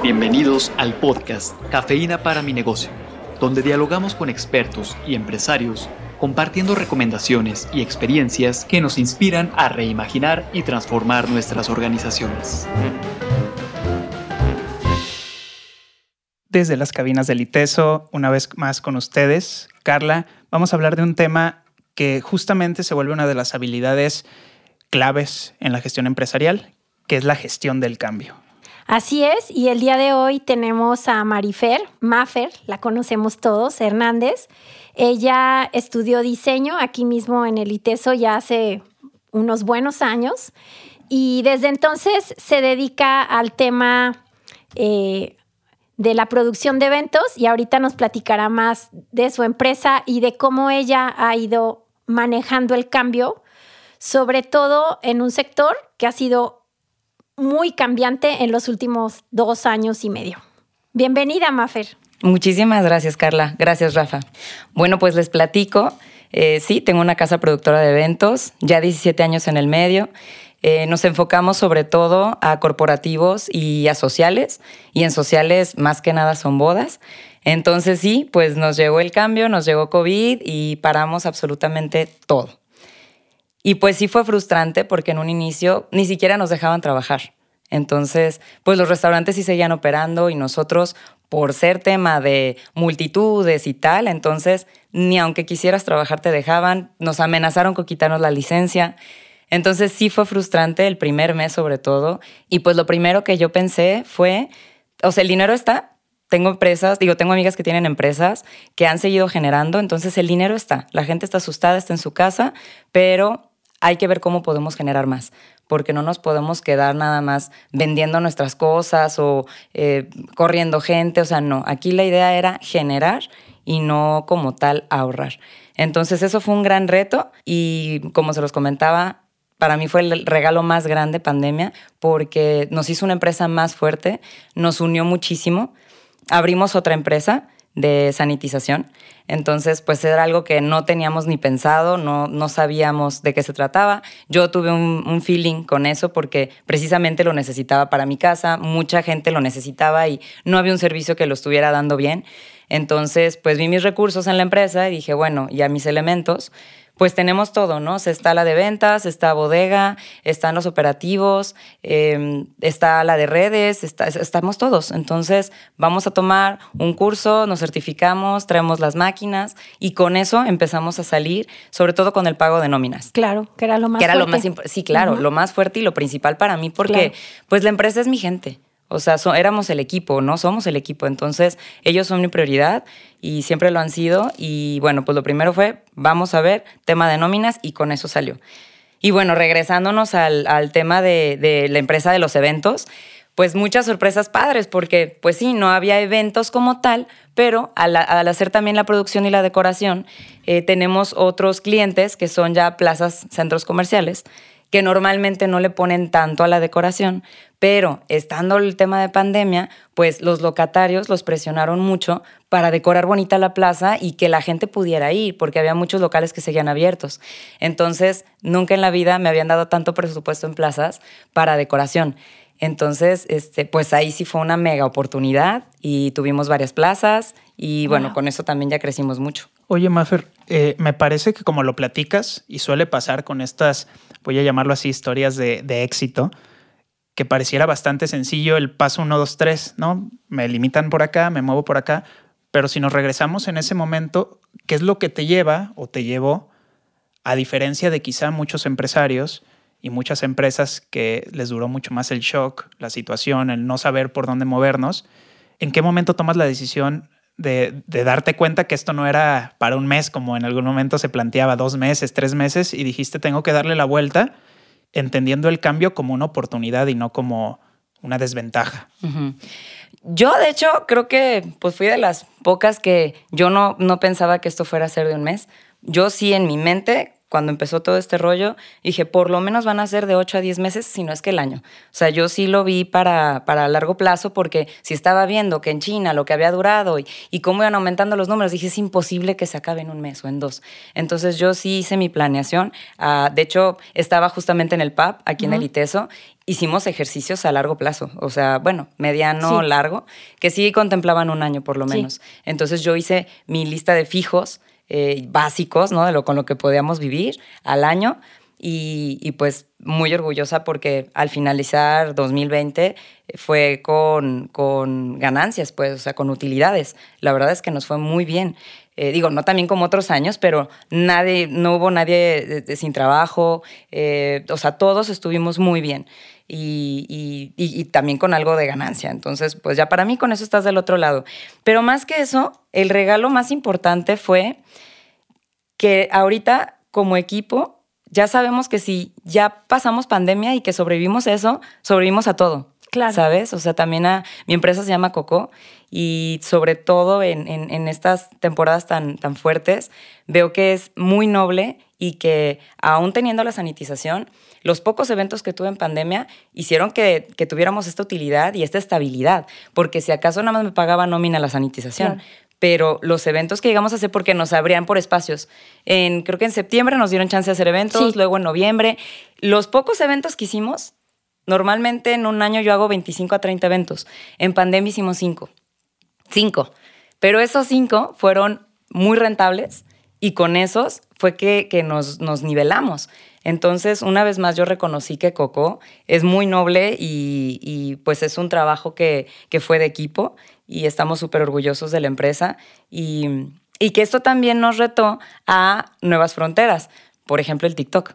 Bienvenidos al podcast Cafeína para mi negocio, donde dialogamos con expertos y empresarios compartiendo recomendaciones y experiencias que nos inspiran a reimaginar y transformar nuestras organizaciones. Desde las cabinas del ITESO, una vez más con ustedes, Carla, vamos a hablar de un tema que justamente se vuelve una de las habilidades claves en la gestión empresarial, que es la gestión del cambio. Así es, y el día de hoy tenemos a Marifer, Maffer, la conocemos todos, Hernández. Ella estudió diseño aquí mismo en el ITESO ya hace unos buenos años y desde entonces se dedica al tema eh, de la producción de eventos y ahorita nos platicará más de su empresa y de cómo ella ha ido manejando el cambio, sobre todo en un sector que ha sido muy cambiante en los últimos dos años y medio. Bienvenida, Mafer. Muchísimas gracias, Carla. Gracias, Rafa. Bueno, pues les platico. Eh, sí, tengo una casa productora de eventos, ya 17 años en el medio. Eh, nos enfocamos sobre todo a corporativos y a sociales, y en sociales más que nada son bodas. Entonces sí, pues nos llegó el cambio, nos llegó COVID y paramos absolutamente todo. Y pues sí fue frustrante porque en un inicio ni siquiera nos dejaban trabajar. Entonces, pues los restaurantes sí seguían operando y nosotros, por ser tema de multitudes y tal, entonces ni aunque quisieras trabajar te dejaban, nos amenazaron con quitarnos la licencia. Entonces sí fue frustrante el primer mes sobre todo. Y pues lo primero que yo pensé fue, o sea, el dinero está, tengo empresas, digo, tengo amigas que tienen empresas que han seguido generando, entonces el dinero está, la gente está asustada, está en su casa, pero hay que ver cómo podemos generar más, porque no nos podemos quedar nada más vendiendo nuestras cosas o eh, corriendo gente, o sea, no, aquí la idea era generar y no como tal ahorrar. Entonces eso fue un gran reto y como se los comentaba, para mí fue el regalo más grande pandemia porque nos hizo una empresa más fuerte, nos unió muchísimo, abrimos otra empresa de sanitización. Entonces, pues era algo que no teníamos ni pensado, no, no sabíamos de qué se trataba. Yo tuve un, un, feeling con eso porque precisamente lo necesitaba para mi casa, mucha gente lo necesitaba y no había un servicio que lo estuviera dando bien. Entonces, pues vi mis recursos en la empresa y dije, bueno, ya mis elementos pues tenemos todo, ¿no? está la de ventas, está bodega, están los operativos, em, está la de redes, estamos todos. Entonces vamos a tomar un curso, nos certificamos, traemos las máquinas y con eso empezamos a salir, sobre todo con el pago de nóminas. Claro, que era lo más que era fuerte. Lo más sí, claro, lo más fuerte y lo principal para mí porque pues la empresa es mi gente. O sea, éramos el equipo, no somos el equipo. Entonces, ellos son mi prioridad y siempre lo han sido. Y bueno, pues lo primero fue, vamos a ver, tema de nóminas y con eso salió. Y bueno, regresándonos al, tema de, la empresa de los eventos, pues muchas sorpresas padres, porque pues sí, no había eventos como tal, pero al, hacer también la producción y la decoración, eh, tenemos otros clientes que son ya plazas, centros comerciales, que normalmente no le ponen tanto a la decoración, pero estando el tema de pandemia, pues los locatarios los presionaron mucho para decorar bonita la plaza y que la gente pudiera ir, porque había muchos locales que seguían abiertos. Entonces, nunca en la vida me habían dado tanto presupuesto en plazas para decoración. Entonces, este, pues ahí sí fue una mega oportunidad y tuvimos varias plazas y bueno, con eso también ya crecimos mucho. Oye, Maffer, eh, me parece que como lo platicas y suele pasar con estas, voy a llamarlo así, historias de, de éxito, que pareciera bastante sencillo el paso 1, 2, 3, ¿no? Me limitan por acá, me muevo por acá, pero si nos regresamos en ese momento, ¿qué es lo que te lleva o te llevó, a diferencia de quizá muchos empresarios y muchas empresas que les duró mucho más el shock, la situación, el no saber por dónde movernos, ¿en qué momento tomas la decisión de, darte cuenta que esto no era para un mes, como en algún momento se planteaba, dos meses, tres meses, y dijiste, tengo que darle la vuelta entendiendo el cambio como una oportunidad y no como una desventaja. Yo, de hecho, creo que pues fui de las pocas que yo no, no pensaba que esto fuera a ser de un mes. Yo sí en mi mente cuando empezó todo este rollo, dije, por lo menos van a ser de 8 a 10 meses, si no es que el año. O sea, yo sí lo vi para, para largo plazo porque si estaba viendo que en China lo que había durado y, y cómo iban aumentando los números, dije, es imposible que se acabe en un mes o en dos. Entonces yo sí hice mi planeación. Ah, de hecho, estaba justamente en el pub, aquí en el ITESO, hicimos ejercicios a largo plazo, o sea, bueno, mediano, largo, que sí contemplaban un año por lo menos. Entonces yo hice mi lista de fijos eh, básicos, ¿no? De lo con lo que podíamos vivir al año. Y, pues muy orgullosa porque al finalizar 2020 fue con, con, ganancias, pues, o sea, con utilidades. La verdad es que nos fue muy bien. Eh, digo, no también como otros años, pero nadie, no hubo nadie sin trabajo, eh, o sea, todos estuvimos muy bien. Y, y, y, también con algo de ganancia. Entonces, pues ya para mí con eso estás del otro lado. Pero más que eso, el regalo más importante fue que ahorita como equipo ya sabemos que si ya pasamos pandemia y que sobrevivimos eso, sobrevivimos a todo. Claro. ¿Sabes? O sea, también a, mi empresa se llama Coco y sobre todo en, en, estas temporadas tan, tan fuertes, veo que es muy noble y que aún teniendo la sanitización, los pocos eventos que tuve en pandemia hicieron que, que, tuviéramos esta utilidad y esta estabilidad, porque si acaso nada más me pagaba nómina la sanitización, pero los eventos que llegamos a hacer porque nos abrían por espacios. En, creo que en septiembre nos dieron chance de hacer eventos, luego en noviembre. Los pocos eventos que hicimos, normalmente en un año yo hago 25 a 30 eventos. En pandemia hicimos 5. 5. Pero esos 5 fueron muy rentables y con esos fue que, que nos, nos nivelamos. Entonces, una vez más, yo reconocí que Coco es muy noble y, y pues es un trabajo que, que fue de equipo y estamos súper orgullosos de la empresa y, y que esto también nos retó a nuevas fronteras, por ejemplo el TikTok.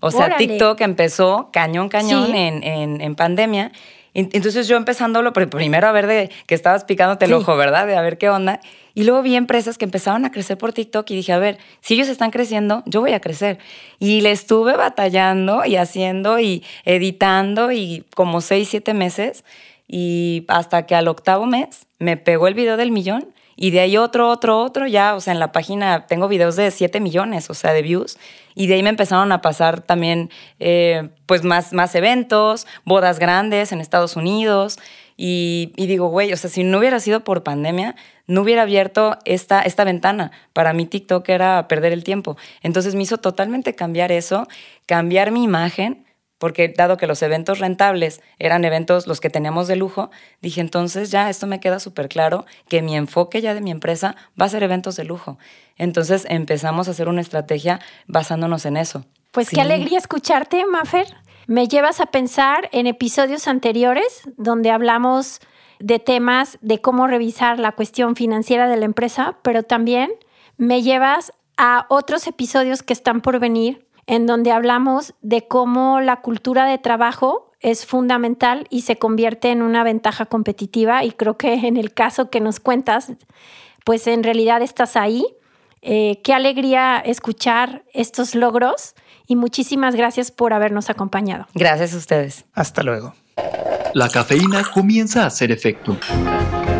O sea, TikTok empezó cañón, cañón en, en, en, pandemia. Entonces yo empezándolo, primero a ver de que estabas picándote el ojo, ¿verdad? De a ver qué onda. Y luego vi empresas que empezaron a crecer por TikTok y dije, a ver, si ellos están creciendo, yo voy a crecer. Y le estuve batallando y haciendo y editando y como seis, siete meses. Y hasta que al octavo mes me pegó el video del millón y de ahí otro, otro, otro, ya, o sea, en la página tengo videos de 7 millones, o sea, de views. Y de ahí me empezaron a pasar también, eh, pues, más, más eventos, bodas grandes en Estados Unidos. Y, digo, güey, o sea, si no hubiera sido por pandemia, no hubiera abierto esta, esta ventana. Para mí TikTok era perder el tiempo. Entonces me hizo totalmente cambiar eso, cambiar mi imagen porque dado que los eventos rentables eran eventos los que teníamos de lujo, dije entonces ya esto me queda súper claro que mi enfoque ya de mi empresa va a ser eventos de lujo. Entonces empezamos a hacer una estrategia basándonos en eso. Pues qué alegría escucharte, Mafer. Me llevas a pensar en episodios anteriores donde hablamos de temas de cómo revisar la cuestión financiera de la empresa, pero también me llevas a otros episodios que están por venir en donde hablamos de cómo la cultura de trabajo es fundamental y se convierte en una ventaja competitiva y creo que en el caso que nos cuentas, pues en realidad estás ahí. Eh, qué alegría escuchar estos logros y muchísimas gracias por habernos acompañado. Gracias a ustedes. Hasta luego. La cafeína comienza a hacer efecto.